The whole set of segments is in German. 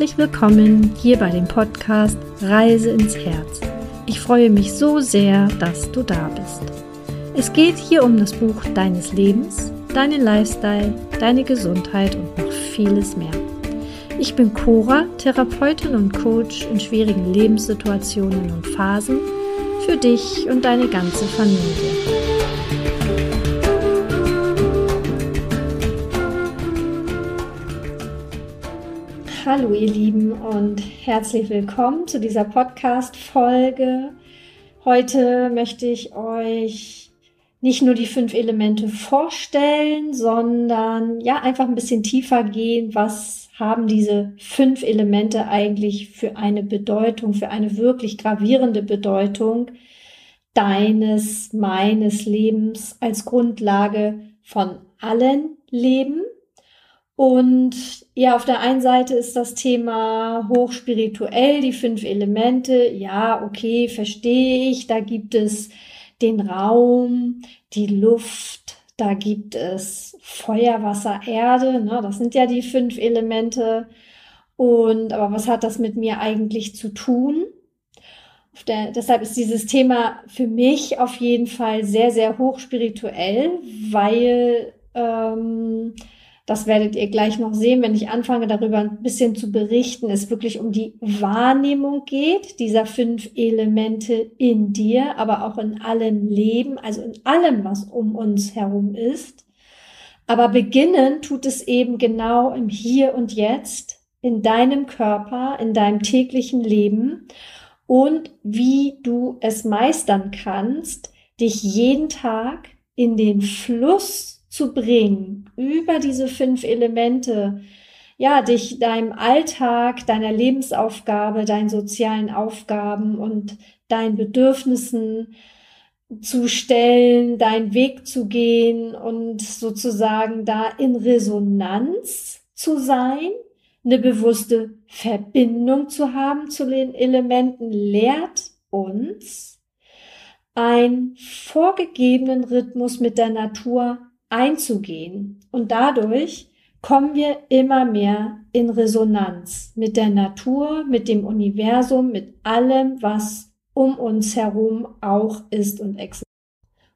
Herzlich willkommen hier bei dem Podcast Reise ins Herz. Ich freue mich so sehr, dass du da bist. Es geht hier um das Buch deines Lebens, deinen Lifestyle, deine Gesundheit und noch vieles mehr. Ich bin Cora, Therapeutin und Coach in schwierigen Lebenssituationen und Phasen für dich und deine ganze Familie. Hallo ihr Lieben und herzlich willkommen zu dieser Podcast-Folge. Heute möchte ich euch nicht nur die fünf Elemente vorstellen, sondern ja einfach ein bisschen tiefer gehen. Was haben diese fünf Elemente eigentlich für eine Bedeutung, für eine wirklich gravierende Bedeutung deines, meines Lebens als Grundlage von allen Leben? Und ja, auf der einen Seite ist das Thema hochspirituell, die fünf Elemente. Ja, okay, verstehe ich. Da gibt es den Raum, die Luft, da gibt es Feuer, Wasser, Erde. Ne? Das sind ja die fünf Elemente. Und aber was hat das mit mir eigentlich zu tun? Der, deshalb ist dieses Thema für mich auf jeden Fall sehr, sehr hochspirituell, weil ähm, das werdet ihr gleich noch sehen, wenn ich anfange darüber ein bisschen zu berichten, es wirklich um die Wahrnehmung geht, dieser fünf Elemente in dir, aber auch in allem Leben, also in allem, was um uns herum ist. Aber beginnen tut es eben genau im Hier und Jetzt, in deinem Körper, in deinem täglichen Leben und wie du es meistern kannst, dich jeden Tag in den Fluss zu bringen, über diese fünf Elemente, ja, dich deinem Alltag, deiner Lebensaufgabe, deinen sozialen Aufgaben und deinen Bedürfnissen zu stellen, deinen Weg zu gehen und sozusagen da in Resonanz zu sein, eine bewusste Verbindung zu haben zu den Elementen, lehrt uns, einen vorgegebenen Rhythmus mit der Natur einzugehen. Und dadurch kommen wir immer mehr in Resonanz mit der Natur, mit dem Universum, mit allem, was um uns herum auch ist und existiert.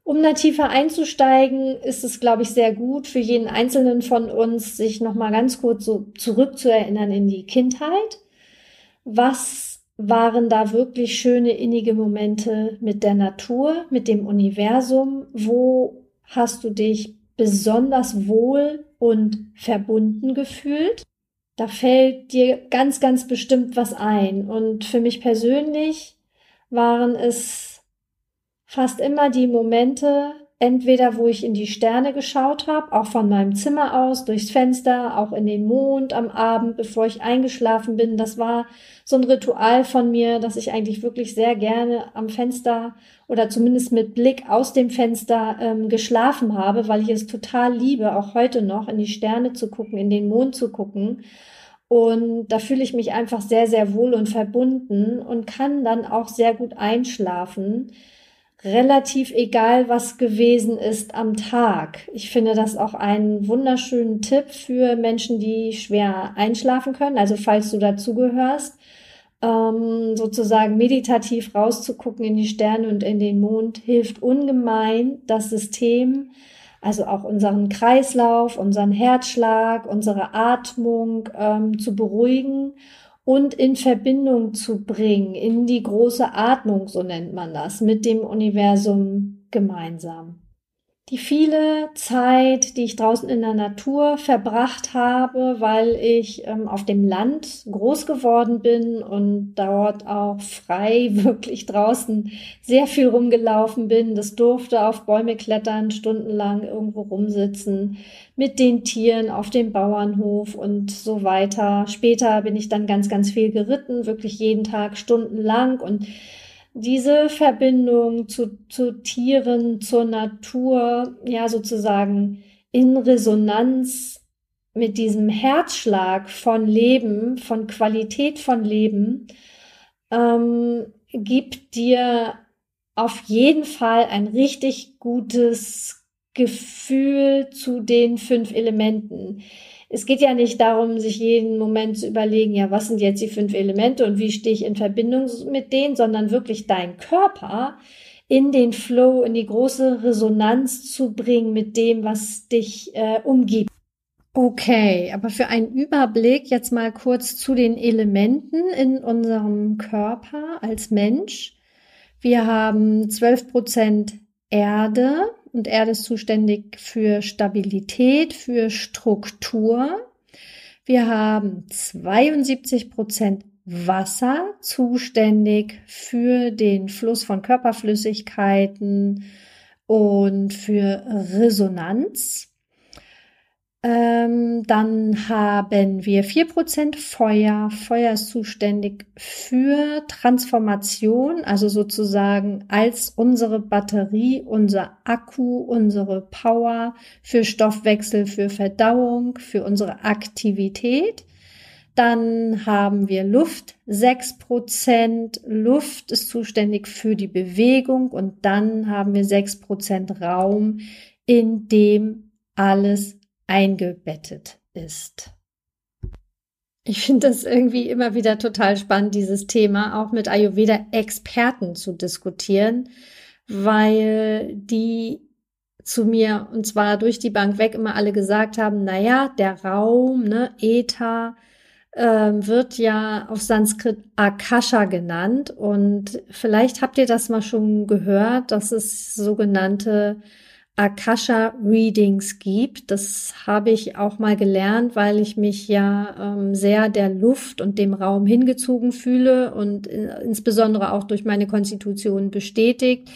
Um da tiefer einzusteigen, ist es, glaube ich, sehr gut für jeden Einzelnen von uns, sich nochmal ganz kurz so zurückzuerinnern in die Kindheit. Was waren da wirklich schöne innige Momente mit der Natur, mit dem Universum? Wo hast du dich besonders wohl und verbunden gefühlt. Da fällt dir ganz, ganz bestimmt was ein. Und für mich persönlich waren es fast immer die Momente, entweder wo ich in die Sterne geschaut habe, auch von meinem Zimmer aus, durchs Fenster, auch in den Mond am Abend, bevor ich eingeschlafen bin. Das war so ein Ritual von mir, dass ich eigentlich wirklich sehr gerne am Fenster oder zumindest mit Blick aus dem Fenster ähm, geschlafen habe, weil ich es total liebe, auch heute noch in die Sterne zu gucken, in den Mond zu gucken. Und da fühle ich mich einfach sehr, sehr wohl und verbunden und kann dann auch sehr gut einschlafen relativ egal, was gewesen ist am Tag. Ich finde das auch einen wunderschönen Tipp für Menschen, die schwer einschlafen können. Also falls du dazugehörst, ähm, sozusagen meditativ rauszugucken in die Sterne und in den Mond hilft ungemein, das System, also auch unseren Kreislauf, unseren Herzschlag, unsere Atmung ähm, zu beruhigen und in Verbindung zu bringen, in die große Atmung, so nennt man das, mit dem Universum gemeinsam die viele Zeit, die ich draußen in der Natur verbracht habe, weil ich ähm, auf dem Land groß geworden bin und dort auch frei wirklich draußen sehr viel rumgelaufen bin. Das durfte auf Bäume klettern, stundenlang irgendwo rumsitzen, mit den Tieren auf dem Bauernhof und so weiter. Später bin ich dann ganz, ganz viel geritten, wirklich jeden Tag stundenlang und diese Verbindung zu, zu Tieren, zur Natur, ja sozusagen in Resonanz mit diesem Herzschlag von Leben, von Qualität von Leben, ähm, gibt dir auf jeden Fall ein richtig gutes Gefühl zu den fünf Elementen es geht ja nicht darum, sich jeden Moment zu überlegen, ja, was sind jetzt die fünf Elemente und wie stehe ich in Verbindung mit denen, sondern wirklich deinen Körper in den Flow, in die große Resonanz zu bringen mit dem, was dich äh, umgibt. Okay, aber für einen Überblick jetzt mal kurz zu den Elementen in unserem Körper als Mensch. Wir haben 12 Prozent Erde und Erde ist zuständig für Stabilität, für Struktur. Wir haben 72 Prozent Wasser, zuständig für den Fluss von Körperflüssigkeiten und für Resonanz. Ähm, dann haben wir vier Prozent Feuer. Feuer ist zuständig für Transformation, also sozusagen als unsere Batterie, unser Akku, unsere Power für Stoffwechsel, für Verdauung, für unsere Aktivität. Dann haben wir Luft. sechs Prozent Luft ist zuständig für die Bewegung und dann haben wir sechs Prozent Raum, in dem alles eingebettet ist. Ich finde das irgendwie immer wieder total spannend, dieses Thema auch mit Ayurveda-Experten zu diskutieren, weil die zu mir und zwar durch die Bank weg immer alle gesagt haben, na ja, der Raum, ne, Äther, äh, wird ja auf Sanskrit Akasha genannt und vielleicht habt ihr das mal schon gehört, dass es sogenannte Akasha Readings gibt. Das habe ich auch mal gelernt, weil ich mich ja ähm, sehr der Luft und dem Raum hingezogen fühle und äh, insbesondere auch durch meine Konstitution bestätigt.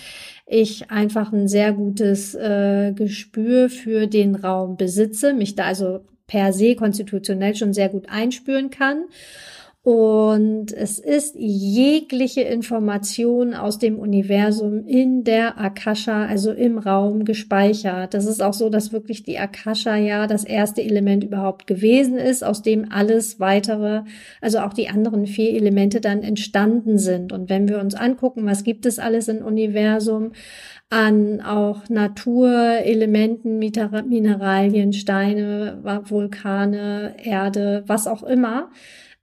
Ich einfach ein sehr gutes äh, Gespür für den Raum besitze, mich da also per se konstitutionell schon sehr gut einspüren kann und es ist jegliche Information aus dem Universum in der Akasha, also im Raum gespeichert. Das ist auch so, dass wirklich die Akasha ja das erste Element überhaupt gewesen ist, aus dem alles weitere, also auch die anderen vier Elemente dann entstanden sind. Und wenn wir uns angucken, was gibt es alles im Universum, an auch Naturelementen, Mineralien, Steine, Vulkane, Erde, was auch immer,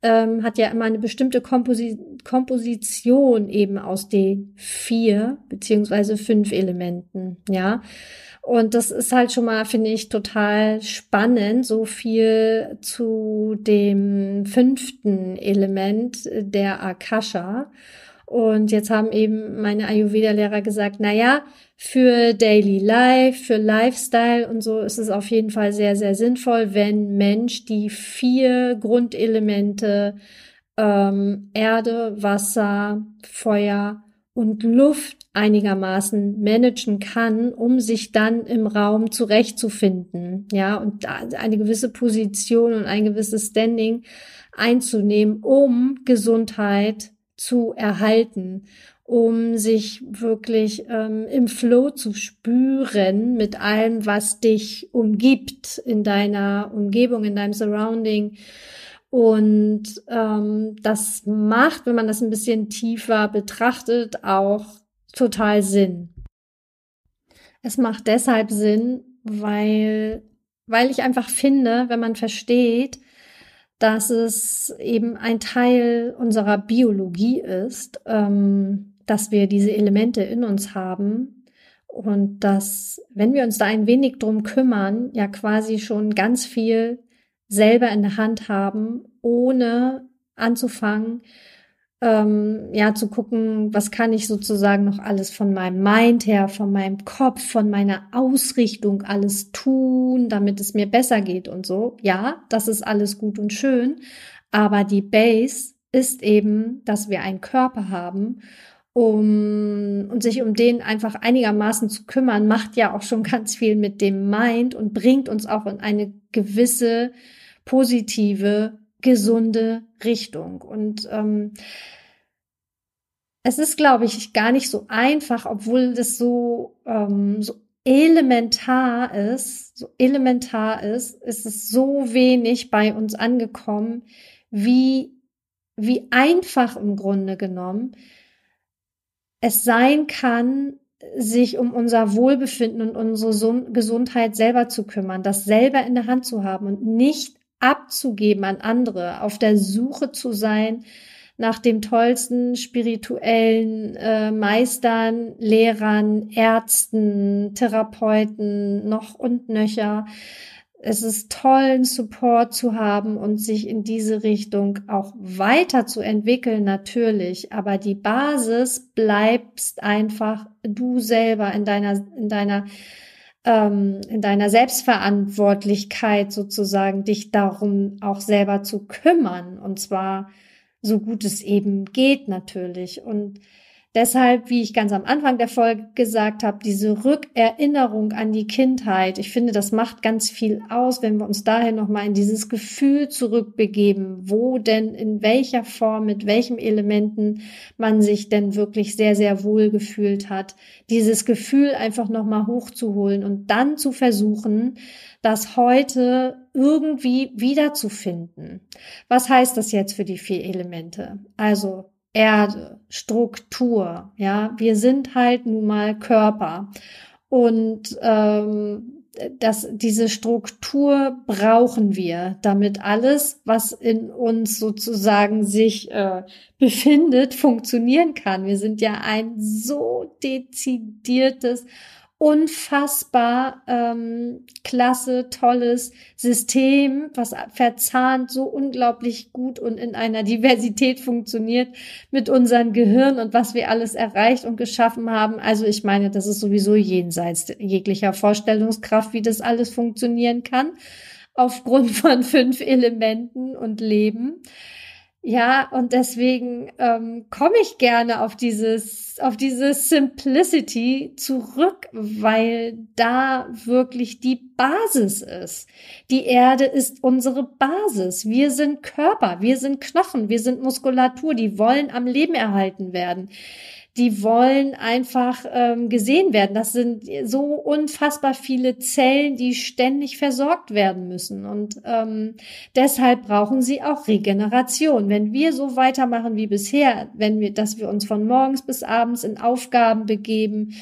ähm, hat ja immer eine bestimmte Komposi Komposition eben aus den vier beziehungsweise fünf Elementen, ja. Und das ist halt schon mal, finde ich, total spannend, so viel zu dem fünften Element der Akasha. Und jetzt haben eben meine Ayurveda-Lehrer gesagt, na ja, für Daily Life, für Lifestyle und so ist es auf jeden Fall sehr, sehr sinnvoll, wenn Mensch die vier Grundelemente ähm, Erde, Wasser, Feuer und Luft einigermaßen managen kann, um sich dann im Raum zurechtzufinden, ja, und eine gewisse Position und ein gewisses Standing einzunehmen, um Gesundheit zu erhalten um sich wirklich ähm, im Flow zu spüren mit allem, was dich umgibt in deiner Umgebung, in deinem Surrounding. Und ähm, das macht, wenn man das ein bisschen tiefer betrachtet, auch total Sinn. Es macht deshalb Sinn, weil, weil ich einfach finde, wenn man versteht, dass es eben ein Teil unserer Biologie ist, ähm, dass wir diese Elemente in uns haben und dass, wenn wir uns da ein wenig drum kümmern, ja quasi schon ganz viel selber in der Hand haben, ohne anzufangen, ähm, ja, zu gucken, was kann ich sozusagen noch alles von meinem Mind her, von meinem Kopf, von meiner Ausrichtung alles tun, damit es mir besser geht und so. Ja, das ist alles gut und schön, aber die Base ist eben, dass wir einen Körper haben um und sich um den einfach einigermaßen zu kümmern, macht ja auch schon ganz viel mit dem Mind und bringt uns auch in eine gewisse positive, gesunde Richtung. Und ähm, es ist, glaube ich, gar nicht so einfach, obwohl das so, ähm, so elementar ist, so elementar ist, ist es so wenig bei uns angekommen, wie, wie einfach im Grunde genommen es sein kann, sich um unser Wohlbefinden und unsere Gesundheit selber zu kümmern, das selber in der Hand zu haben und nicht abzugeben an andere, auf der Suche zu sein nach dem tollsten spirituellen äh, Meistern, Lehrern, Ärzten, Therapeuten, noch und nöcher. Es ist toll, einen Support zu haben und sich in diese Richtung auch weiterzuentwickeln, natürlich. Aber die Basis bleibst einfach du selber in deiner, in deiner ähm, in deiner Selbstverantwortlichkeit sozusagen dich darum auch selber zu kümmern. Und zwar so gut es eben geht natürlich. Und Deshalb, wie ich ganz am Anfang der Folge gesagt habe, diese Rückerinnerung an die Kindheit, ich finde, das macht ganz viel aus, wenn wir uns daher nochmal in dieses Gefühl zurückbegeben, wo denn, in welcher Form, mit welchen Elementen man sich denn wirklich sehr, sehr wohl gefühlt hat. Dieses Gefühl einfach nochmal hochzuholen und dann zu versuchen, das heute irgendwie wiederzufinden. Was heißt das jetzt für die vier Elemente? Also Erde, Struktur. Ja, wir sind halt nun mal Körper und ähm, das, diese Struktur brauchen wir, damit alles, was in uns sozusagen sich äh, befindet, funktionieren kann. Wir sind ja ein so dezidiertes unfassbar ähm, klasse, tolles System, was verzahnt so unglaublich gut und in einer Diversität funktioniert mit unserem Gehirn und was wir alles erreicht und geschaffen haben. Also ich meine, das ist sowieso jenseits jeglicher Vorstellungskraft, wie das alles funktionieren kann, aufgrund von fünf Elementen und Leben. Ja, und deswegen ähm, komme ich gerne auf dieses, auf diese Simplicity zurück, weil da wirklich die Basis ist. Die Erde ist unsere Basis. Wir sind Körper, wir sind Knochen, wir sind Muskulatur, die wollen am Leben erhalten werden die wollen einfach ähm, gesehen werden. Das sind so unfassbar viele Zellen, die ständig versorgt werden müssen. Und ähm, deshalb brauchen sie auch Regeneration. Wenn wir so weitermachen wie bisher, wenn wir, dass wir uns von morgens bis abends in Aufgaben begeben,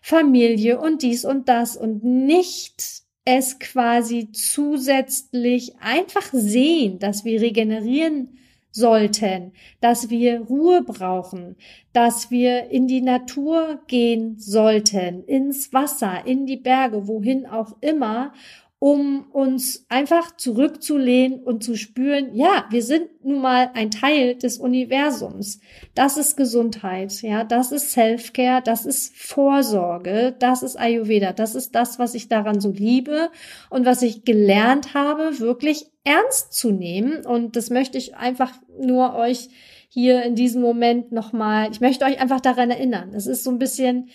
Familie und dies und das und nicht es quasi zusätzlich einfach sehen, dass wir regenerieren sollten, dass wir Ruhe brauchen, dass wir in die Natur gehen sollten, ins Wasser, in die Berge, wohin auch immer, um uns einfach zurückzulehnen und zu spüren, ja, wir sind nun mal ein Teil des Universums. Das ist Gesundheit, ja, das ist Selfcare, das ist Vorsorge, das ist Ayurveda, das ist das, was ich daran so liebe und was ich gelernt habe, wirklich ernst zu nehmen. Und das möchte ich einfach nur euch hier in diesem Moment nochmal, ich möchte euch einfach daran erinnern. Es ist so ein bisschen,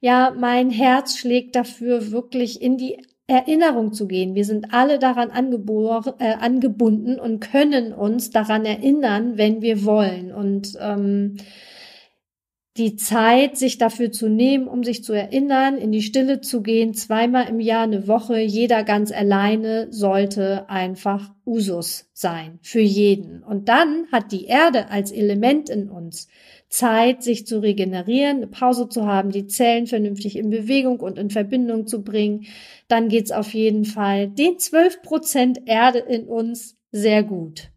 ja, mein Herz schlägt dafür, wirklich in die Erinnerung zu gehen. Wir sind alle daran angeboren, äh, angebunden und können uns daran erinnern, wenn wir wollen. Und ähm, die Zeit, sich dafür zu nehmen, um sich zu erinnern, in die Stille zu gehen, zweimal im Jahr eine Woche, jeder ganz alleine, sollte einfach Usus sein für jeden. Und dann hat die Erde als Element in uns Zeit, sich zu regenerieren, eine Pause zu haben, die Zellen vernünftig in Bewegung und in Verbindung zu bringen, dann geht's auf jeden Fall den 12 Prozent Erde in uns sehr gut.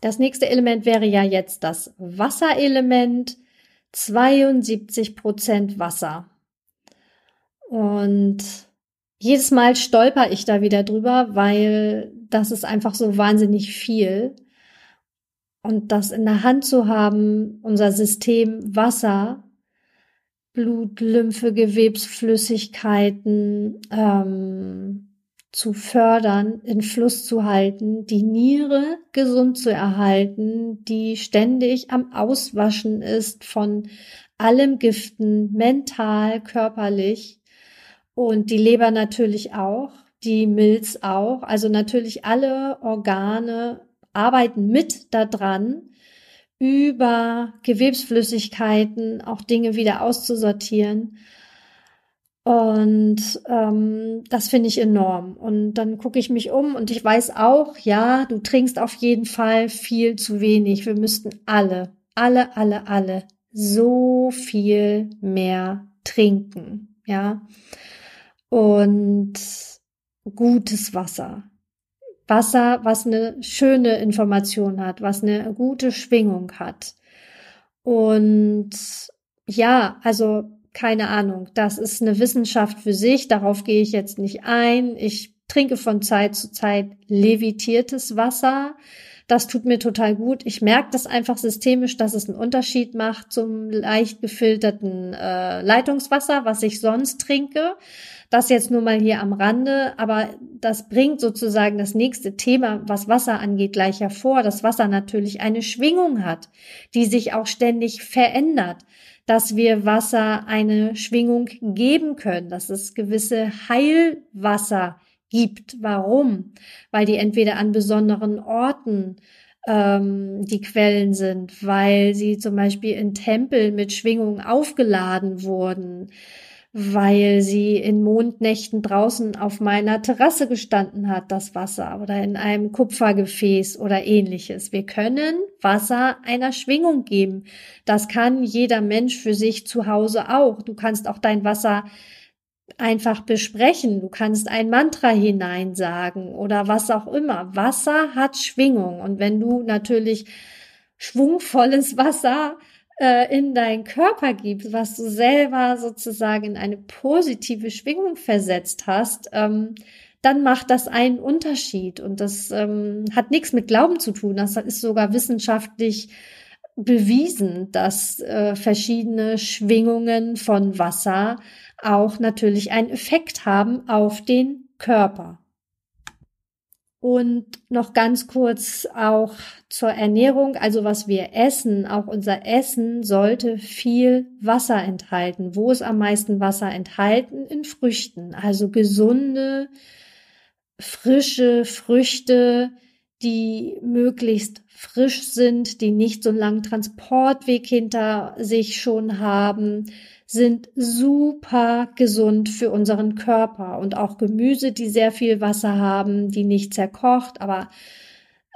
Das nächste Element wäre ja jetzt das Wasserelement. 72 Prozent Wasser. Und jedes Mal stolper ich da wieder drüber, weil das ist einfach so wahnsinnig viel. Und das in der Hand zu haben, unser System Wasser, Blut, Lymphe, Gewebsflüssigkeiten ähm, zu fördern, in Fluss zu halten, die Niere gesund zu erhalten, die ständig am Auswaschen ist von allem Giften, mental, körperlich und die Leber natürlich auch, die Milz auch, also natürlich alle Organe arbeiten mit daran, über Gewebsflüssigkeiten auch Dinge wieder auszusortieren. Und ähm, das finde ich enorm. Und dann gucke ich mich um und ich weiß auch, ja, du trinkst auf jeden Fall viel zu wenig. Wir müssten alle, alle, alle, alle so viel mehr trinken, ja. Und gutes Wasser Wasser, was eine schöne Information hat, was eine gute Schwingung hat. Und ja, also keine Ahnung, das ist eine Wissenschaft für sich, darauf gehe ich jetzt nicht ein. Ich trinke von Zeit zu Zeit levitiertes Wasser. Das tut mir total gut. Ich merke das einfach systemisch, dass es einen Unterschied macht zum leicht gefilterten äh, Leitungswasser, was ich sonst trinke. Das jetzt nur mal hier am Rande, aber das bringt sozusagen das nächste Thema, was Wasser angeht, gleich hervor, dass Wasser natürlich eine Schwingung hat, die sich auch ständig verändert, dass wir Wasser eine Schwingung geben können, dass es gewisse Heilwasser gibt. Warum? Weil die entweder an besonderen Orten ähm, die Quellen sind, weil sie zum Beispiel in Tempeln mit Schwingungen aufgeladen wurden, weil sie in Mondnächten draußen auf meiner Terrasse gestanden hat, das Wasser, oder in einem Kupfergefäß oder ähnliches. Wir können Wasser einer Schwingung geben. Das kann jeder Mensch für sich zu Hause auch. Du kannst auch dein Wasser einfach besprechen. Du kannst ein Mantra hineinsagen oder was auch immer. Wasser hat Schwingung. Und wenn du natürlich schwungvolles Wasser äh, in deinen Körper gibst, was du selber sozusagen in eine positive Schwingung versetzt hast, ähm, dann macht das einen Unterschied. Und das ähm, hat nichts mit Glauben zu tun. Das ist sogar wissenschaftlich bewiesen, dass äh, verschiedene Schwingungen von Wasser auch natürlich einen Effekt haben auf den Körper. Und noch ganz kurz auch zur Ernährung, also was wir essen, auch unser Essen sollte viel Wasser enthalten. Wo ist am meisten Wasser enthalten? In Früchten, also gesunde, frische Früchte, die möglichst frisch sind, die nicht so einen langen Transportweg hinter sich schon haben, sind super gesund für unseren Körper und auch Gemüse, die sehr viel Wasser haben, die nicht zerkocht, aber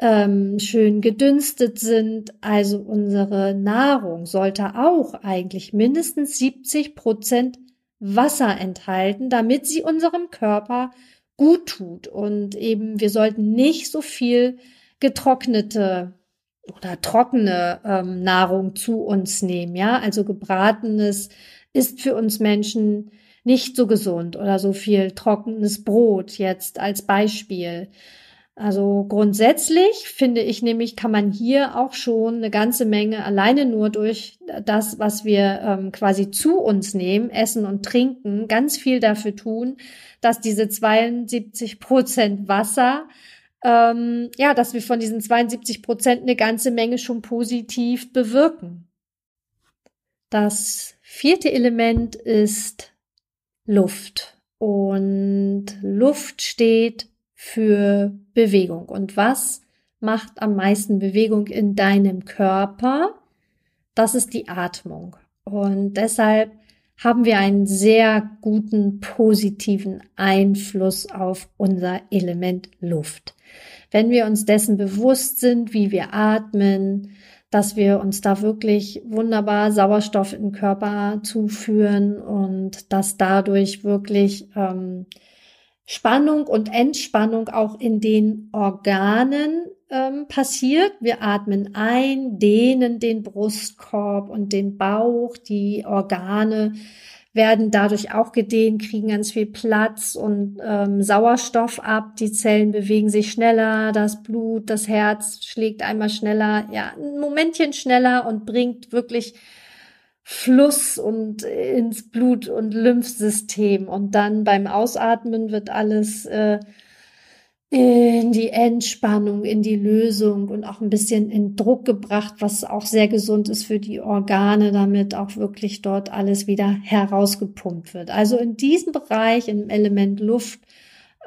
ähm, schön gedünstet sind. Also unsere Nahrung sollte auch eigentlich mindestens 70 Prozent Wasser enthalten, damit sie unserem Körper gut tut. Und eben, wir sollten nicht so viel getrocknete oder trockene ähm, Nahrung zu uns nehmen, ja, also gebratenes ist für uns Menschen nicht so gesund oder so viel trockenes Brot jetzt als Beispiel. Also grundsätzlich finde ich nämlich, kann man hier auch schon eine ganze Menge alleine nur durch das, was wir ähm, quasi zu uns nehmen, essen und trinken, ganz viel dafür tun, dass diese 72 Prozent Wasser, ähm, ja, dass wir von diesen 72 Prozent eine ganze Menge schon positiv bewirken. Das vierte Element ist Luft. Und Luft steht für Bewegung. Und was macht am meisten Bewegung in deinem Körper? Das ist die Atmung. Und deshalb haben wir einen sehr guten positiven Einfluss auf unser Element Luft. Wenn wir uns dessen bewusst sind, wie wir atmen, dass wir uns da wirklich wunderbar Sauerstoff in den Körper zuführen und dass dadurch wirklich ähm, Spannung und Entspannung auch in den Organen ähm, passiert. Wir atmen ein, dehnen den Brustkorb und den Bauch, die Organe werden dadurch auch gedehnt, kriegen ganz viel Platz und ähm, Sauerstoff ab. Die Zellen bewegen sich schneller, das Blut, das Herz schlägt einmal schneller, ja, ein Momentchen schneller und bringt wirklich Fluss und ins Blut- und Lymphsystem. Und dann beim Ausatmen wird alles äh, in die Entspannung, in die Lösung und auch ein bisschen in Druck gebracht, was auch sehr gesund ist für die Organe, damit auch wirklich dort alles wieder herausgepumpt wird. Also in diesem Bereich, im Element Luft,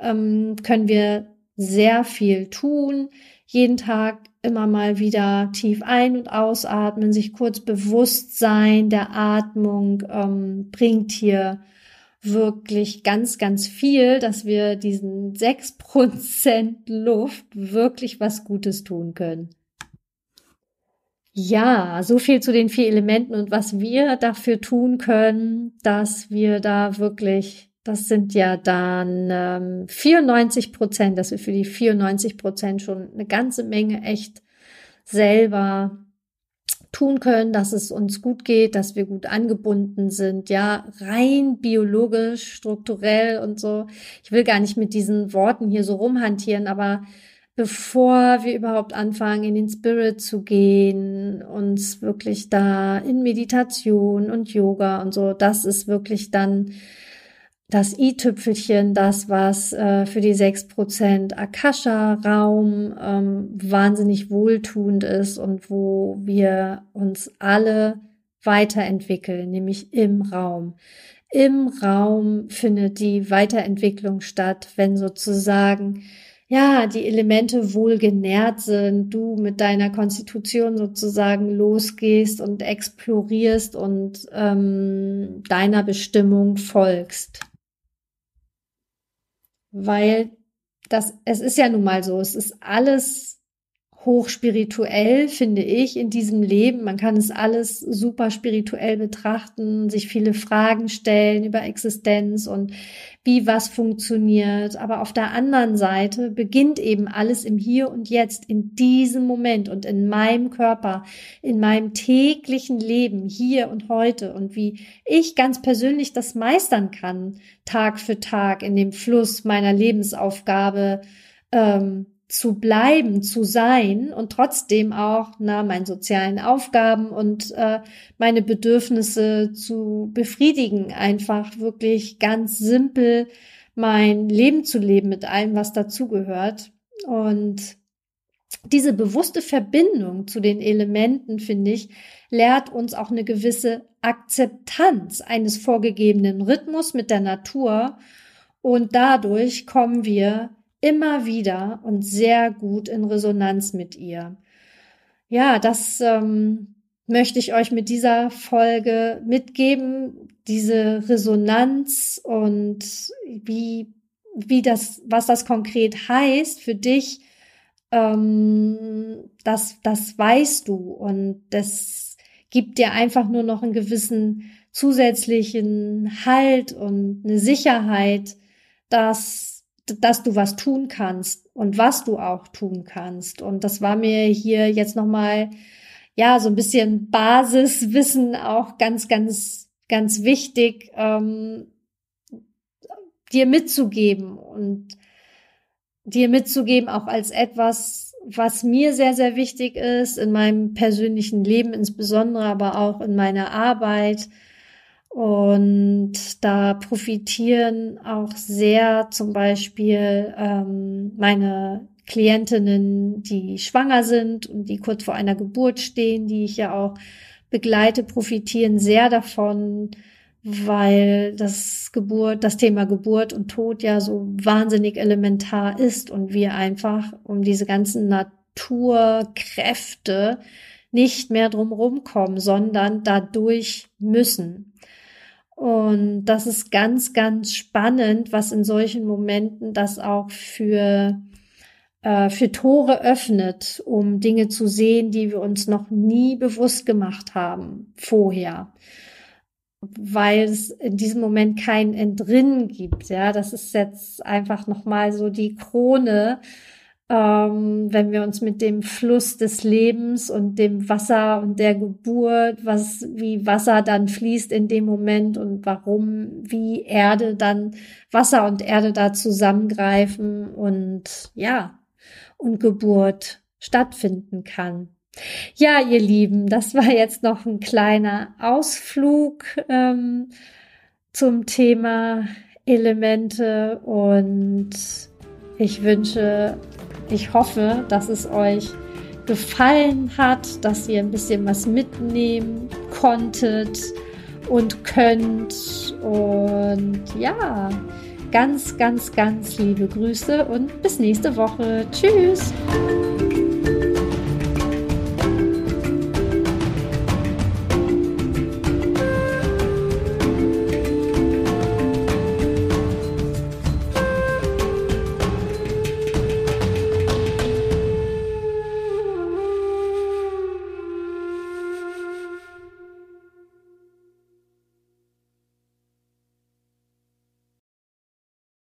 ähm, können wir sehr viel tun. Jeden Tag immer mal wieder tief ein- und ausatmen, sich kurz bewusst sein der Atmung ähm, bringt hier wirklich ganz, ganz viel, dass wir diesen sechs Prozent Luft wirklich was Gutes tun können. Ja, so viel zu den vier Elementen und was wir dafür tun können, dass wir da wirklich Das sind ja dann ähm, 94 Prozent, dass wir für die 94 Prozent schon eine ganze Menge echt selber tun können, dass es uns gut geht, dass wir gut angebunden sind, ja, rein biologisch, strukturell und so. Ich will gar nicht mit diesen Worten hier so rumhantieren, aber bevor wir überhaupt anfangen, in den Spirit zu gehen, uns wirklich da in Meditation und Yoga und so, das ist wirklich dann das i-Tüpfelchen, das, was äh, für die 6% Akasha-Raum ähm, wahnsinnig wohltuend ist und wo wir uns alle weiterentwickeln, nämlich im Raum. Im Raum findet die Weiterentwicklung statt, wenn sozusagen ja, die Elemente wohl genährt sind, du mit deiner Konstitution sozusagen losgehst und explorierst und ähm, deiner Bestimmung folgst weil das, es ist ja nun mal so, es ist alles hochspirituell, finde ich, in diesem Leben. Man kann es alles super spirituell betrachten, sich viele Fragen stellen über Existenz und wie was funktioniert. Aber auf der anderen Seite beginnt eben alles im Hier und Jetzt, in diesem Moment und in meinem Körper, in meinem täglichen Leben, hier und heute und wie ich ganz persönlich das meistern kann, Tag für Tag in dem Fluss meiner Lebensaufgabe. Ähm, zu bleiben, zu sein und trotzdem auch na meinen sozialen Aufgaben und äh, meine Bedürfnisse zu befriedigen, einfach wirklich ganz simpel mein Leben zu leben mit allem, was dazugehört. Und diese bewusste Verbindung zu den Elementen, finde ich, lehrt uns auch eine gewisse Akzeptanz eines vorgegebenen Rhythmus mit der Natur. Und dadurch kommen wir immer wieder und sehr gut in Resonanz mit ihr. Ja, das ähm, möchte ich euch mit dieser Folge mitgeben, diese Resonanz und wie, wie das, was das konkret heißt für dich, ähm, das, das weißt du und das gibt dir einfach nur noch einen gewissen zusätzlichen Halt und eine Sicherheit, dass dass du was tun kannst und was du auch tun kannst. Und das war mir hier jetzt nochmal, ja, so ein bisschen Basiswissen auch ganz, ganz, ganz wichtig, ähm, dir mitzugeben und dir mitzugeben auch als etwas, was mir sehr, sehr wichtig ist in meinem persönlichen Leben, insbesondere aber auch in meiner Arbeit, und da profitieren auch sehr zum Beispiel ähm, meine Klientinnen, die schwanger sind und die kurz vor einer Geburt stehen, die ich ja auch begleite, profitieren sehr davon, weil das Geburt, das Thema Geburt und Tod ja so wahnsinnig elementar ist und wir einfach um diese ganzen Naturkräfte nicht mehr drumherum kommen, sondern dadurch müssen. Und das ist ganz, ganz spannend, was in solchen Momenten das auch für, äh, für Tore öffnet, um Dinge zu sehen, die wir uns noch nie bewusst gemacht haben vorher. Weil es in diesem Moment kein Entrinnen gibt. Ja, das ist jetzt einfach nochmal so die Krone ähm, wenn wir uns mit dem Fluss des Lebens und dem Wasser und der Geburt, was wie Wasser dann fließt in dem Moment und warum, wie Erde dann Wasser und Erde da zusammengreifen und ja und Geburt stattfinden kann. Ja, ihr Lieben, das war jetzt noch ein kleiner Ausflug ähm, zum Thema Elemente und ich wünsche ich hoffe, dass es euch gefallen hat, dass ihr ein bisschen was mitnehmen konntet und könnt. Und ja, ganz, ganz, ganz liebe Grüße und bis nächste Woche. Tschüss.